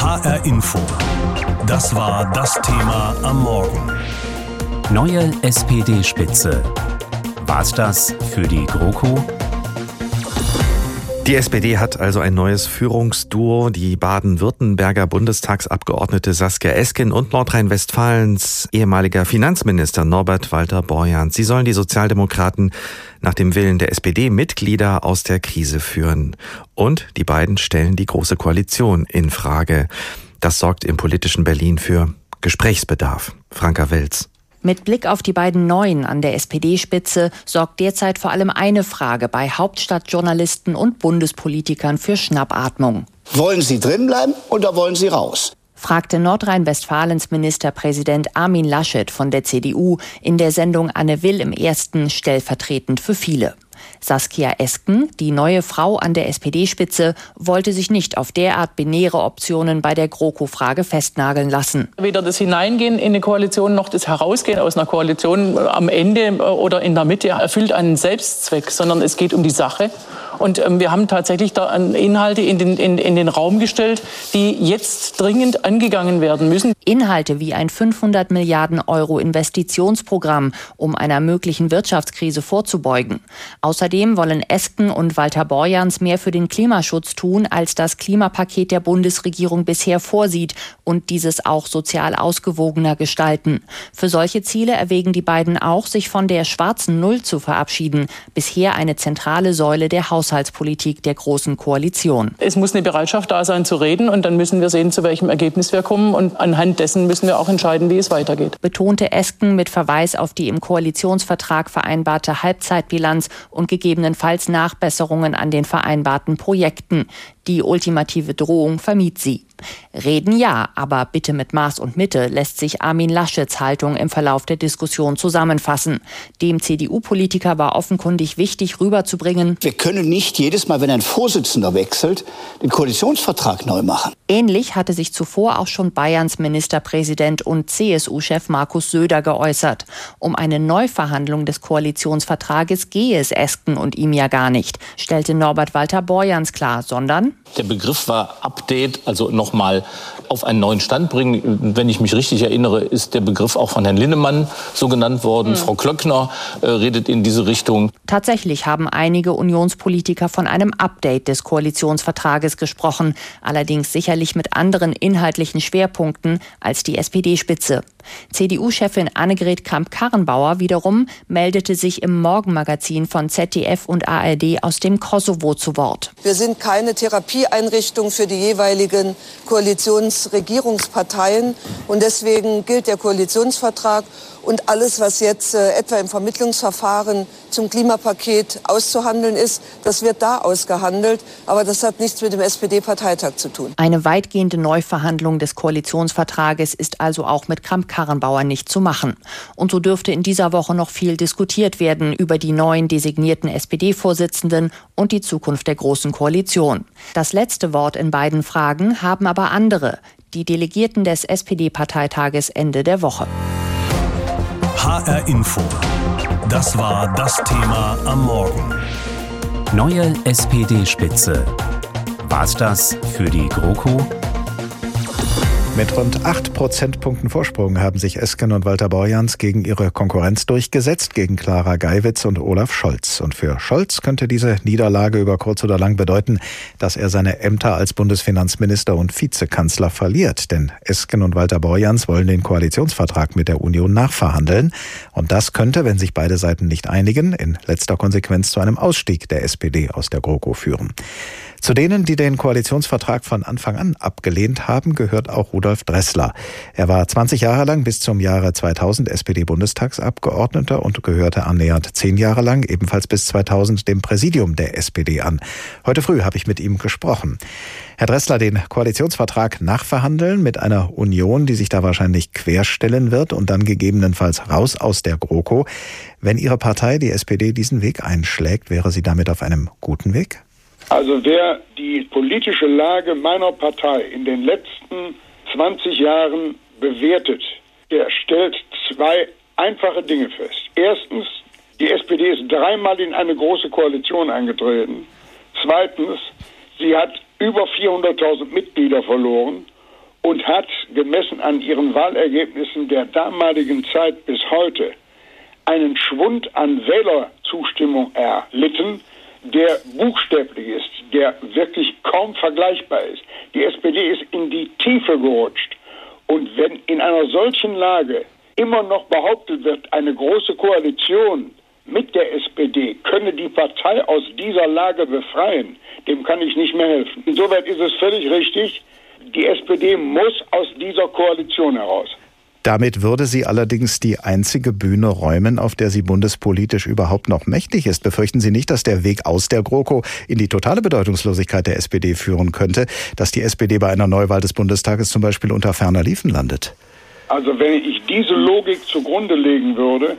HR Info. Das war das Thema am Morgen. Neue SPD-Spitze. War's das für die GroKo? Die SPD hat also ein neues Führungsduo. Die Baden-Württemberger Bundestagsabgeordnete Saskia Esken und Nordrhein-Westfalens ehemaliger Finanzminister Norbert Walter Borjans. Sie sollen die Sozialdemokraten nach dem Willen der SPD-Mitglieder aus der Krise führen. Und die beiden stellen die Große Koalition in Frage. Das sorgt im politischen Berlin für Gesprächsbedarf. Franka Welz. Mit Blick auf die beiden Neuen an der SPD-Spitze sorgt derzeit vor allem eine Frage bei Hauptstadtjournalisten und Bundespolitikern für Schnappatmung. Wollen Sie drinbleiben oder wollen Sie raus? fragte Nordrhein-Westfalens Ministerpräsident Armin Laschet von der CDU in der Sendung Anne Will im ersten stellvertretend für viele. Saskia Esken, die neue Frau an der SPD-Spitze, wollte sich nicht auf derart binäre Optionen bei der GroKo-Frage festnageln lassen. Weder das Hineingehen in eine Koalition noch das Herausgehen aus einer Koalition am Ende oder in der Mitte erfüllt einen Selbstzweck, sondern es geht um die Sache. Und ähm, wir haben tatsächlich da Inhalte in den, in, in den Raum gestellt, die jetzt dringend angegangen werden müssen. Inhalte wie ein 500 Milliarden Euro Investitionsprogramm, um einer möglichen Wirtschaftskrise vorzubeugen. Außerdem wollen Esken und Walter Borjans mehr für den Klimaschutz tun, als das Klimapaket der Bundesregierung bisher vorsieht und dieses auch sozial ausgewogener gestalten. Für solche Ziele erwägen die beiden auch, sich von der schwarzen Null zu verabschieden, bisher eine zentrale Säule der Haushaltspolitik. Haushaltspolitik der Großen Koalition. Es muss eine Bereitschaft da sein zu reden und dann müssen wir sehen, zu welchem Ergebnis wir kommen und anhand dessen müssen wir auch entscheiden, wie es weitergeht. Betonte Esken mit Verweis auf die im Koalitionsvertrag vereinbarte Halbzeitbilanz und gegebenenfalls Nachbesserungen an den vereinbarten Projekten. Die ultimative Drohung vermied sie. Reden ja, aber bitte mit Maß und Mitte lässt sich Armin Laschets Haltung im Verlauf der Diskussion zusammenfassen. Dem CDU-Politiker war offenkundig wichtig rüberzubringen. Wir können nicht jedes Mal, wenn ein Vorsitzender wechselt, den Koalitionsvertrag neu machen. Ähnlich hatte sich zuvor auch schon Bayerns Ministerpräsident und CSU-Chef Markus Söder geäußert. Um eine Neuverhandlung des Koalitionsvertrages gehe es Esken und ihm ja gar nicht, stellte Norbert Walter Borjans klar, sondern der Begriff war Update, also nochmal auf einen neuen Stand bringen. Wenn ich mich richtig erinnere, ist der Begriff auch von Herrn Linnemann so genannt worden. Mhm. Frau Klöckner äh, redet in diese Richtung. Tatsächlich haben einige Unionspolitiker von einem Update des Koalitionsvertrages gesprochen, allerdings sicherlich mit anderen inhaltlichen Schwerpunkten als die SPD-Spitze. CDU-Chefin Annegret Kramp-Karrenbauer wiederum meldete sich im Morgenmagazin von ZDF und ARD aus dem Kosovo zu Wort. Wir sind keine Therapieeinrichtung für die jeweiligen Koalitionsregierungsparteien. Und deswegen gilt der Koalitionsvertrag und alles, was jetzt äh, etwa im Vermittlungsverfahren zum Klimapaket auszuhandeln ist, das wird da ausgehandelt. Aber das hat nichts mit dem SPD-Parteitag zu tun. Eine weitgehende Neuverhandlung des Koalitionsvertrages ist also auch mit Kramp-Karrenbauer nicht zu machen. Und so dürfte in dieser Woche noch viel diskutiert werden über die neuen designierten SPD-Vorsitzenden und die Zukunft der Großen Koalition. Das letzte Wort in beiden Fragen haben aber andere, die Delegierten des SPD-Parteitages Ende der Woche. HR Info. Das war das Thema am Morgen. Neue SPD-Spitze. War's das für die GroKo? Mit rund acht Prozentpunkten Vorsprung haben sich Esken und Walter Borjans gegen ihre Konkurrenz durchgesetzt, gegen Clara Geiwitz und Olaf Scholz. Und für Scholz könnte diese Niederlage über kurz oder lang bedeuten, dass er seine Ämter als Bundesfinanzminister und Vizekanzler verliert. Denn Esken und Walter Borjans wollen den Koalitionsvertrag mit der Union nachverhandeln. Und das könnte, wenn sich beide Seiten nicht einigen, in letzter Konsequenz zu einem Ausstieg der SPD aus der GroKo führen. Zu denen, die den Koalitionsvertrag von Anfang an abgelehnt haben, gehört auch Rudolf Dressler. Er war 20 Jahre lang bis zum Jahre 2000 SPD-Bundestagsabgeordneter und gehörte annähernd zehn Jahre lang, ebenfalls bis 2000, dem Präsidium der SPD an. Heute früh habe ich mit ihm gesprochen. Herr Dressler, den Koalitionsvertrag nachverhandeln mit einer Union, die sich da wahrscheinlich querstellen wird und dann gegebenenfalls raus aus der GroKo. Wenn Ihre Partei, die SPD, diesen Weg einschlägt, wäre sie damit auf einem guten Weg? Also wer die politische Lage meiner Partei in den letzten 20 Jahren bewertet, der stellt zwei einfache Dinge fest. Erstens, die SPD ist dreimal in eine große Koalition eingetreten. Zweitens, sie hat über 400.000 Mitglieder verloren. und hat gemessen an ihren Wahlergebnissen der damaligen Zeit bis heute einen Schwund an Wählerzustimmung erlitten, der buchstäblich ist, der wirklich kaum vergleichbar ist. Die SPD ist in die Tiefe gerutscht. Und wenn in einer solchen Lage immer noch behauptet wird, eine große Koalition mit der SPD könne die Partei aus dieser Lage befreien, dem kann ich nicht mehr helfen. Insoweit ist es völlig richtig, die SPD muss aus dieser Koalition heraus. Damit würde sie allerdings die einzige Bühne räumen, auf der sie bundespolitisch überhaupt noch mächtig ist. Befürchten Sie nicht, dass der Weg aus der GroKo in die totale Bedeutungslosigkeit der SPD führen könnte, dass die SPD bei einer Neuwahl des Bundestages zum Beispiel unter ferner Liefen landet? Also wenn ich diese Logik zugrunde legen würde,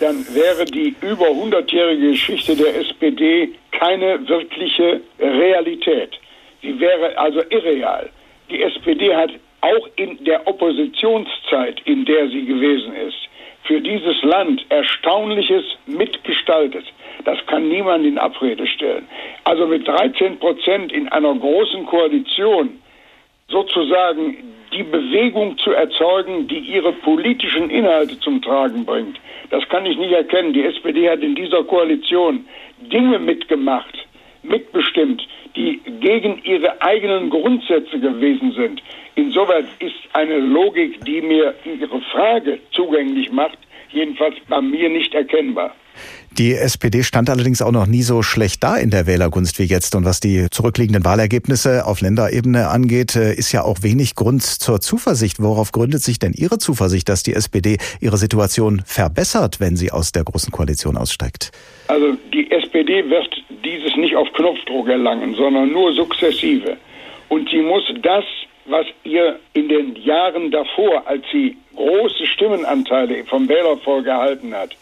dann wäre die über 100-jährige Geschichte der SPD keine wirkliche Realität. Sie wäre also irreal. Die SPD hat auch in der Oppositionszeit, in der sie gewesen ist, für dieses Land Erstaunliches mitgestaltet. Das kann niemand in Abrede stellen. Also mit 13 Prozent in einer großen Koalition sozusagen die Bewegung zu erzeugen, die ihre politischen Inhalte zum Tragen bringt. Das kann ich nicht erkennen. Die SPD hat in dieser Koalition Dinge mitgemacht, mitbestimmt, die gegen ihre eigenen Grundsätze gewesen sind. Insoweit ist eine Logik, die mir Ihre Frage zugänglich macht, jedenfalls bei mir nicht erkennbar. Die SPD stand allerdings auch noch nie so schlecht da in der Wählergunst wie jetzt. Und was die zurückliegenden Wahlergebnisse auf Länderebene angeht, äh, ist ja auch wenig Grund zur Zuversicht. Worauf gründet sich denn Ihre Zuversicht, dass die SPD ihre Situation verbessert, wenn sie aus der Großen Koalition aussteigt? Also die SPD wird dieses nicht auf Knopfdruck erlangen, sondern nur sukzessive. Und sie muss das was ihr in den Jahren davor, als sie große Stimmenanteile vom Wählervolk erhalten hat,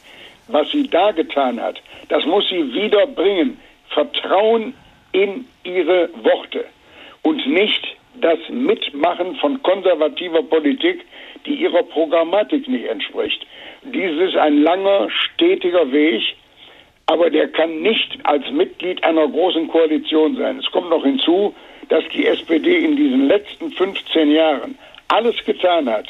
was sie da getan hat, das muss sie wieder bringen. Vertrauen in ihre Worte und nicht das Mitmachen von konservativer Politik, die ihrer Programmatik nicht entspricht. Dies ist ein langer, stetiger Weg, aber der kann nicht als Mitglied einer großen Koalition sein. Es kommt noch hinzu, dass die SPD in diesen letzten 15 Jahren alles getan hat,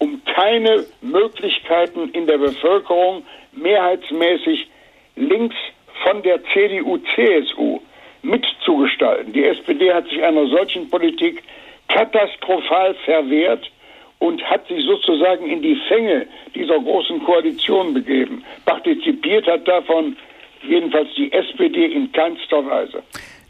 um keine Möglichkeiten in der Bevölkerung mehrheitsmäßig links von der CDU, CSU mitzugestalten. Die SPD hat sich einer solchen Politik katastrophal verwehrt und hat sich sozusagen in die Fänge dieser großen Koalition begeben. Partizipiert hat davon jedenfalls die SPD in keinster Weise.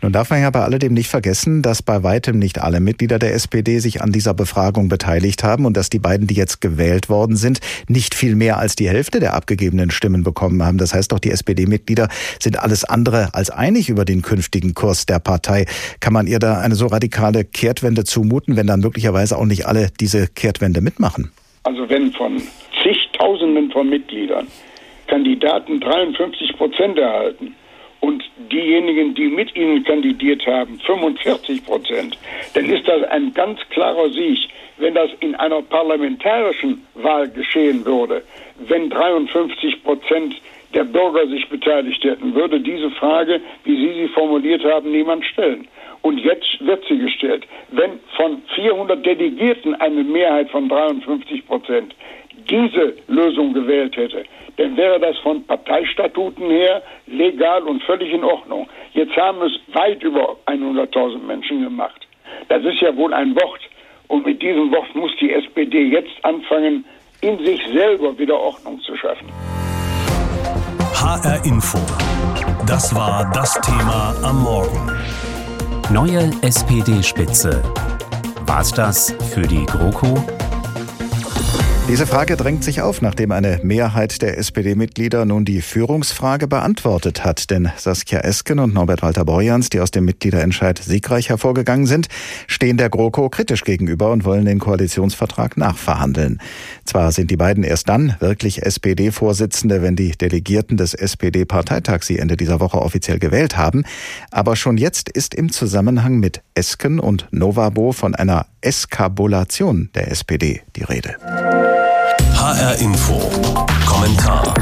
Nun darf man ja bei alledem nicht vergessen, dass bei weitem nicht alle Mitglieder der SPD sich an dieser Befragung beteiligt haben und dass die beiden, die jetzt gewählt worden sind, nicht viel mehr als die Hälfte der abgegebenen Stimmen bekommen haben. Das heißt doch, die SPD-Mitglieder sind alles andere als einig über den künftigen Kurs der Partei. Kann man ihr da eine so radikale Kehrtwende zumuten, wenn dann möglicherweise auch nicht alle diese Kehrtwende mitmachen? Also wenn von zigtausenden von Mitgliedern Kandidaten 53 Prozent erhalten, und diejenigen, die mit ihnen kandidiert haben, 45 Prozent, dann ist das ein ganz klarer Sieg. Wenn das in einer parlamentarischen Wahl geschehen würde, wenn 53 Prozent der Bürger sich beteiligt hätten, würde diese Frage, wie Sie sie formuliert haben, niemand stellen. Und jetzt wird sie gestellt. Wenn von 400 Delegierten eine Mehrheit von 53 Prozent diese Lösung gewählt hätte, dann wäre das von Parteistatuten her legal und völlig in Ordnung. Jetzt haben es weit über 100.000 Menschen gemacht. Das ist ja wohl ein Wort. Und mit diesem Wort muss die SPD jetzt anfangen, in sich selber wieder Ordnung zu schaffen. HR Info. Das war das Thema am Morgen. Neue SPD-Spitze. War's das für die GroKo? Diese Frage drängt sich auf, nachdem eine Mehrheit der SPD-Mitglieder nun die Führungsfrage beantwortet hat. Denn Saskia Esken und Norbert Walter-Borjans, die aus dem Mitgliederentscheid siegreich hervorgegangen sind, stehen der GroKo kritisch gegenüber und wollen den Koalitionsvertrag nachverhandeln. Zwar sind die beiden erst dann wirklich SPD-Vorsitzende, wenn die Delegierten des SPD-Parteitags sie Ende dieser Woche offiziell gewählt haben, aber schon jetzt ist im Zusammenhang mit Esken und Novabo von einer Eskabulation der SPD die Rede. HR Info. Kommentar.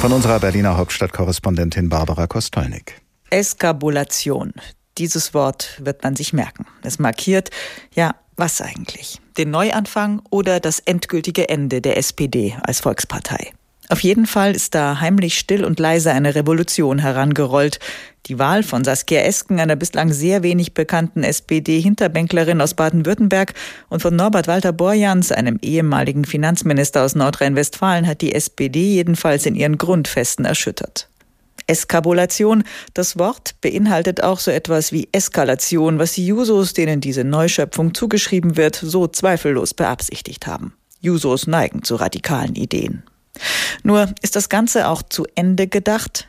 Von unserer Berliner Hauptstadtkorrespondentin Barbara Kostolnik. Eskabulation. Dieses Wort wird man sich merken. Es markiert ja Was eigentlich? Den Neuanfang oder das endgültige Ende der SPD als Volkspartei? Auf jeden Fall ist da heimlich still und leise eine Revolution herangerollt. Die Wahl von Saskia Esken, einer bislang sehr wenig bekannten SPD-Hinterbänklerin aus Baden-Württemberg, und von Norbert Walter Borjans, einem ehemaligen Finanzminister aus Nordrhein-Westfalen, hat die SPD jedenfalls in ihren Grundfesten erschüttert. Eskabulation, das Wort beinhaltet auch so etwas wie Eskalation, was die Jusos, denen diese Neuschöpfung zugeschrieben wird, so zweifellos beabsichtigt haben. Jusos neigen zu radikalen Ideen. Nur ist das Ganze auch zu Ende gedacht?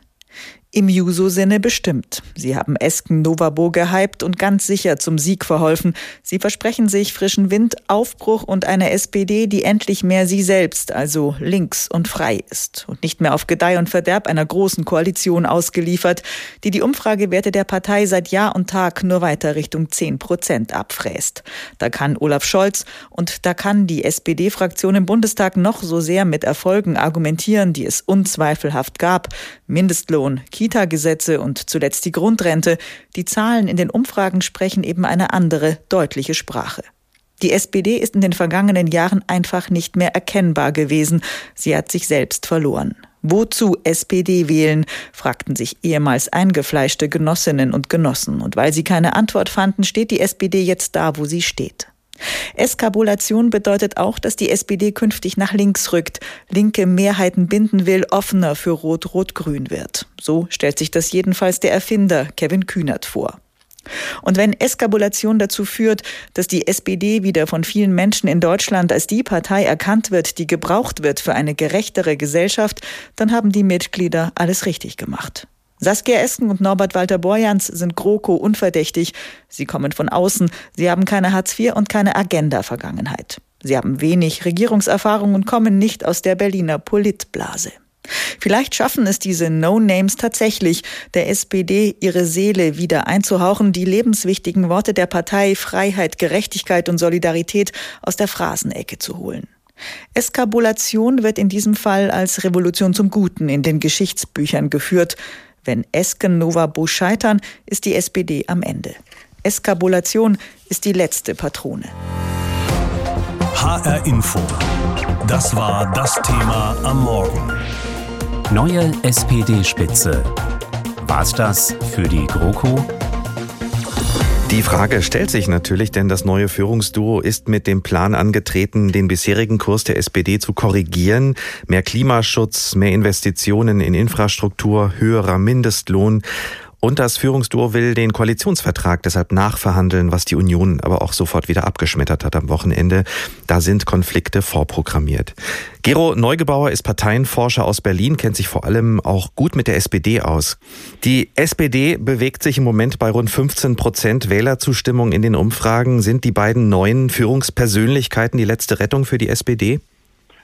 Im Juso-Sinne bestimmt. Sie haben Esken Novabo gehypt und ganz sicher zum Sieg verholfen. Sie versprechen sich frischen Wind, Aufbruch und eine SPD, die endlich mehr sie selbst, also links und frei ist und nicht mehr auf Gedeih und Verderb einer großen Koalition ausgeliefert, die die Umfragewerte der Partei seit Jahr und Tag nur weiter Richtung 10 Prozent abfräst. Da kann Olaf Scholz und da kann die SPD-Fraktion im Bundestag noch so sehr mit Erfolgen argumentieren, die es unzweifelhaft gab. Mindestlohn, Kita-Gesetze und zuletzt die Grundrente, die Zahlen in den Umfragen sprechen eben eine andere, deutliche Sprache. Die SPD ist in den vergangenen Jahren einfach nicht mehr erkennbar gewesen. Sie hat sich selbst verloren. Wozu SPD wählen? fragten sich ehemals eingefleischte Genossinnen und Genossen. Und weil sie keine Antwort fanden, steht die SPD jetzt da, wo sie steht. Eskabulation bedeutet auch, dass die SPD künftig nach links rückt, linke Mehrheiten binden will, offener für Rot-Rot-Grün wird. So stellt sich das jedenfalls der Erfinder Kevin Kühnert vor. Und wenn Eskabulation dazu führt, dass die SPD wieder von vielen Menschen in Deutschland als die Partei erkannt wird, die gebraucht wird für eine gerechtere Gesellschaft, dann haben die Mitglieder alles richtig gemacht. Saskia Esken und Norbert Walter Borjans sind GroKo unverdächtig. Sie kommen von außen. Sie haben keine Hartz IV und keine Agenda-Vergangenheit. Sie haben wenig Regierungserfahrung und kommen nicht aus der Berliner Politblase. Vielleicht schaffen es diese No-Names tatsächlich, der SPD ihre Seele wieder einzuhauchen, die lebenswichtigen Worte der Partei Freiheit, Gerechtigkeit und Solidarität aus der Phrasenecke zu holen. Eskabulation wird in diesem Fall als Revolution zum Guten in den Geschichtsbüchern geführt. Wenn Esken Novabo scheitern, ist die SPD am Ende. Eskabulation ist die letzte Patrone. HR Info. Das war das Thema am Morgen. Neue SPD-Spitze. War's das für die GroKo? Die Frage stellt sich natürlich, denn das neue Führungsduo ist mit dem Plan angetreten, den bisherigen Kurs der SPD zu korrigieren. Mehr Klimaschutz, mehr Investitionen in Infrastruktur, höherer Mindestlohn. Und das Führungsduo will den Koalitionsvertrag deshalb nachverhandeln, was die Union aber auch sofort wieder abgeschmettert hat am Wochenende. Da sind Konflikte vorprogrammiert. Gero Neugebauer ist Parteienforscher aus Berlin, kennt sich vor allem auch gut mit der SPD aus. Die SPD bewegt sich im Moment bei rund 15 Prozent Wählerzustimmung in den Umfragen. Sind die beiden neuen Führungspersönlichkeiten die letzte Rettung für die SPD?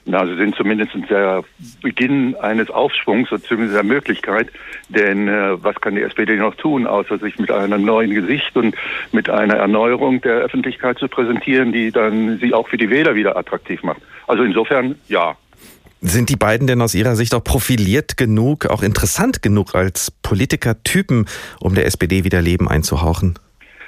Na, sie sind zumindest der Beginn eines Aufschwungs, zumindest der Möglichkeit. Denn äh, was kann die SPD noch tun, außer sich mit einem neuen Gesicht und mit einer Erneuerung der Öffentlichkeit zu präsentieren, die dann sie auch für die Wähler wieder attraktiv macht. Also insofern ja. Sind die beiden denn aus Ihrer Sicht auch profiliert genug, auch interessant genug als Politikertypen, um der SPD wieder Leben einzuhauchen?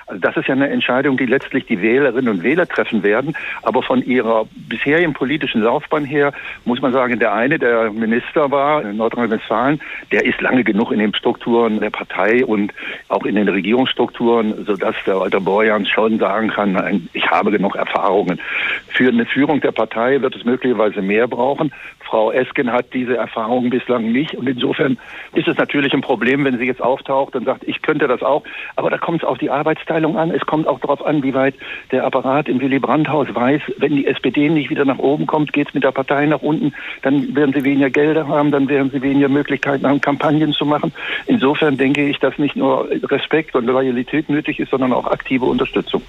Also das ist ja eine Entscheidung, die letztlich die Wählerinnen und Wähler treffen werden. Aber von ihrer bisherigen politischen Laufbahn her muss man sagen, der eine, der Minister war in Nordrhein-Westfalen, der ist lange genug in den Strukturen der Partei und auch in den Regierungsstrukturen, sodass der Walter Borjans schon sagen kann, ich habe genug Erfahrungen. Für eine Führung der Partei wird es möglicherweise mehr brauchen. Frau Esken hat diese Erfahrung bislang nicht. Und insofern ist es natürlich ein Problem, wenn sie jetzt auftaucht und sagt, ich könnte das auch. Aber da kommt es auf die Arbeitsteilung an. Es kommt auch darauf an, wie weit der Apparat im Willy Brandt-Haus weiß, wenn die SPD nicht wieder nach oben kommt, geht es mit der Partei nach unten. Dann werden sie weniger Gelder haben, dann werden sie weniger Möglichkeiten haben, Kampagnen zu machen. Insofern denke ich, dass nicht nur Respekt und Loyalität nötig ist, sondern auch aktive Unterstützung.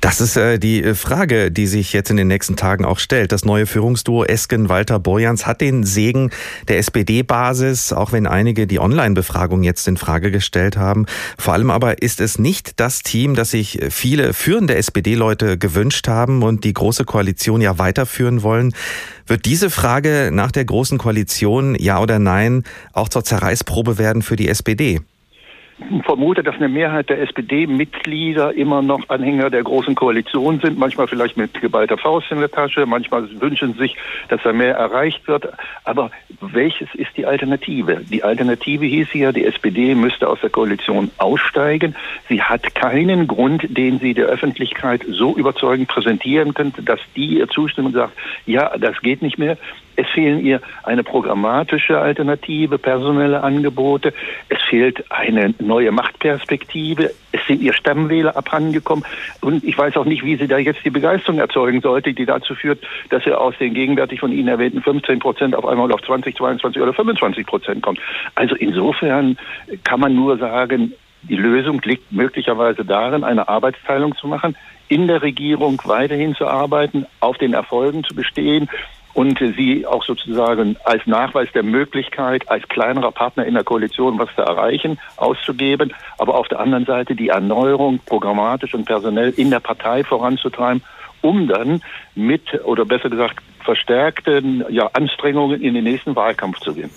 Das ist äh, die äh, Frage, die sich jetzt in den nächsten Tagen auch stellt. Das neue Führungsduo Esken-Walter-Borjans hat den Segen der SPD-Basis, auch wenn einige die Online-Befragung jetzt in Frage gestellt haben. Vor allem aber ist es nicht das Team, das sich viele führende SPD-Leute gewünscht haben und die Große Koalition ja weiterführen wollen. Wird diese Frage nach der Großen Koalition, ja oder nein, auch zur Zerreißprobe werden für die SPD? Vermute, dass eine Mehrheit der SPD-Mitglieder immer noch Anhänger der Großen Koalition sind, manchmal vielleicht mit geballter Faust in der Tasche, manchmal wünschen sich, dass da mehr erreicht wird. Aber welches ist die Alternative? Die Alternative hieß ja, die SPD müsste aus der Koalition aussteigen. Sie hat keinen Grund, den sie der Öffentlichkeit so überzeugend präsentieren könnte, dass die ihr zustimmen und sagt, ja, das geht nicht mehr. Es fehlen ihr eine programmatische Alternative, personelle Angebote. Es fehlt eine neue Machtperspektive. Es sind ihr Stammwähler abhandengekommen. Und ich weiß auch nicht, wie sie da jetzt die Begeisterung erzeugen sollte, die dazu führt, dass er aus den gegenwärtig von Ihnen erwähnten 15 Prozent auf einmal auf 20, 22 oder 25 Prozent kommt. Also insofern kann man nur sagen, die Lösung liegt möglicherweise darin, eine Arbeitsteilung zu machen, in der Regierung weiterhin zu arbeiten, auf den Erfolgen zu bestehen und sie auch sozusagen als Nachweis der Möglichkeit, als kleinerer Partner in der Koalition was zu erreichen, auszugeben, aber auf der anderen Seite die Erneuerung programmatisch und personell in der Partei voranzutreiben, um dann mit, oder besser gesagt, verstärkten ja, Anstrengungen in den nächsten Wahlkampf zu gehen.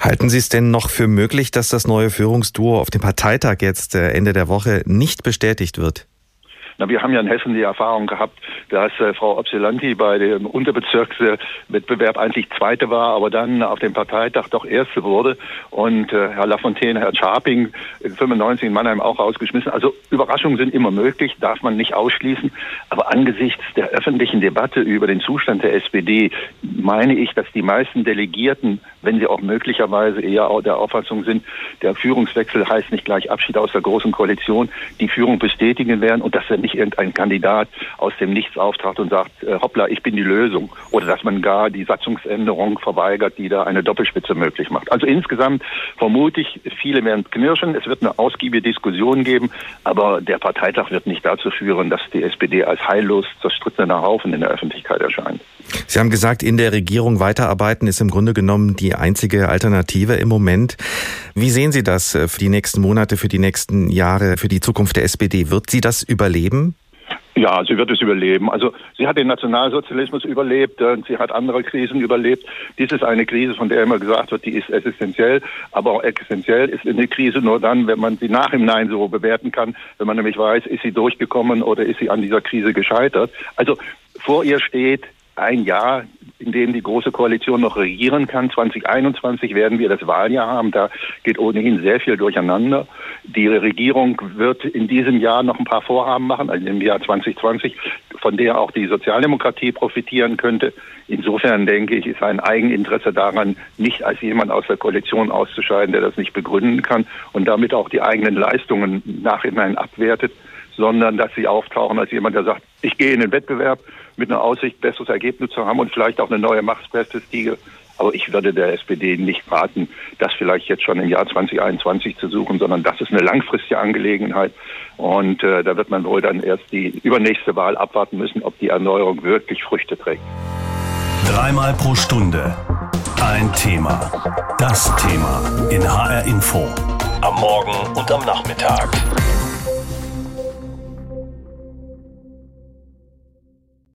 Halten Sie es denn noch für möglich, dass das neue Führungsduo auf dem Parteitag jetzt äh, Ende der Woche nicht bestätigt wird? Na, wir haben ja in Hessen die Erfahrung gehabt, dass äh, Frau Opselanti bei dem Unterbezirkswettbewerb eigentlich Zweite war, aber dann auf dem Parteitag doch Erste wurde und äh, Herr Lafontaine, Herr Scharping in 95 in Mannheim auch rausgeschmissen. Also Überraschungen sind immer möglich, darf man nicht ausschließen. Aber angesichts der öffentlichen Debatte über den Zustand der SPD meine ich, dass die meisten Delegierten, wenn sie auch möglicherweise eher der Auffassung sind, der Führungswechsel heißt nicht gleich Abschied aus der Großen Koalition, die Führung bestätigen werden und dass er nicht irgendein Kandidat aus dem Nichts auftrat und sagt, äh, hoppla, ich bin die Lösung. Oder dass man gar die Satzungsänderung verweigert, die da eine Doppelspitze möglich macht. Also insgesamt vermute ich, viele werden knirschen. Es wird eine ausgiebige Diskussion geben, aber der Parteitag wird nicht dazu führen, dass die SPD als heillos zerstrittener Haufen in der Öffentlichkeit erscheint. Sie haben gesagt, in der Regierung weiterarbeiten ist im Grunde genommen die einzige Alternative im Moment. Wie sehen Sie das äh, für die nächsten Monate, für die nächsten Jahre, für die Zukunft der SPD? Wird sie das überleben? Ja, sie wird es überleben. Also sie hat den Nationalsozialismus überlebt und sie hat andere Krisen überlebt. Dies ist eine Krise, von der immer gesagt wird, die ist existenziell. Aber auch existenziell ist eine Krise nur dann, wenn man sie nach im Nein so bewerten kann, wenn man nämlich weiß, ist sie durchgekommen oder ist sie an dieser Krise gescheitert. Also vor ihr steht ein Jahr, in dem die Große Koalition noch regieren kann. 2021 werden wir das Wahljahr haben. Da geht ohnehin sehr viel durcheinander. Die Regierung wird in diesem Jahr noch ein paar Vorhaben machen, also im Jahr 2020, von der auch die Sozialdemokratie profitieren könnte. Insofern denke ich, ist ein Eigeninteresse daran, nicht als jemand aus der Koalition auszuscheiden, der das nicht begründen kann und damit auch die eigenen Leistungen nachhinein abwertet, sondern dass sie auftauchen als jemand, der sagt, ich gehe in den Wettbewerb mit einer Aussicht, besseres Ergebnis zu haben und vielleicht auch eine neue Machtperspektive. Aber ich würde der SPD nicht raten, das vielleicht jetzt schon im Jahr 2021 zu suchen, sondern das ist eine langfristige Angelegenheit. Und äh, da wird man wohl dann erst die übernächste Wahl abwarten müssen, ob die Erneuerung wirklich Früchte trägt. Dreimal pro Stunde ein Thema. Das Thema in HR Info. Am Morgen und am Nachmittag.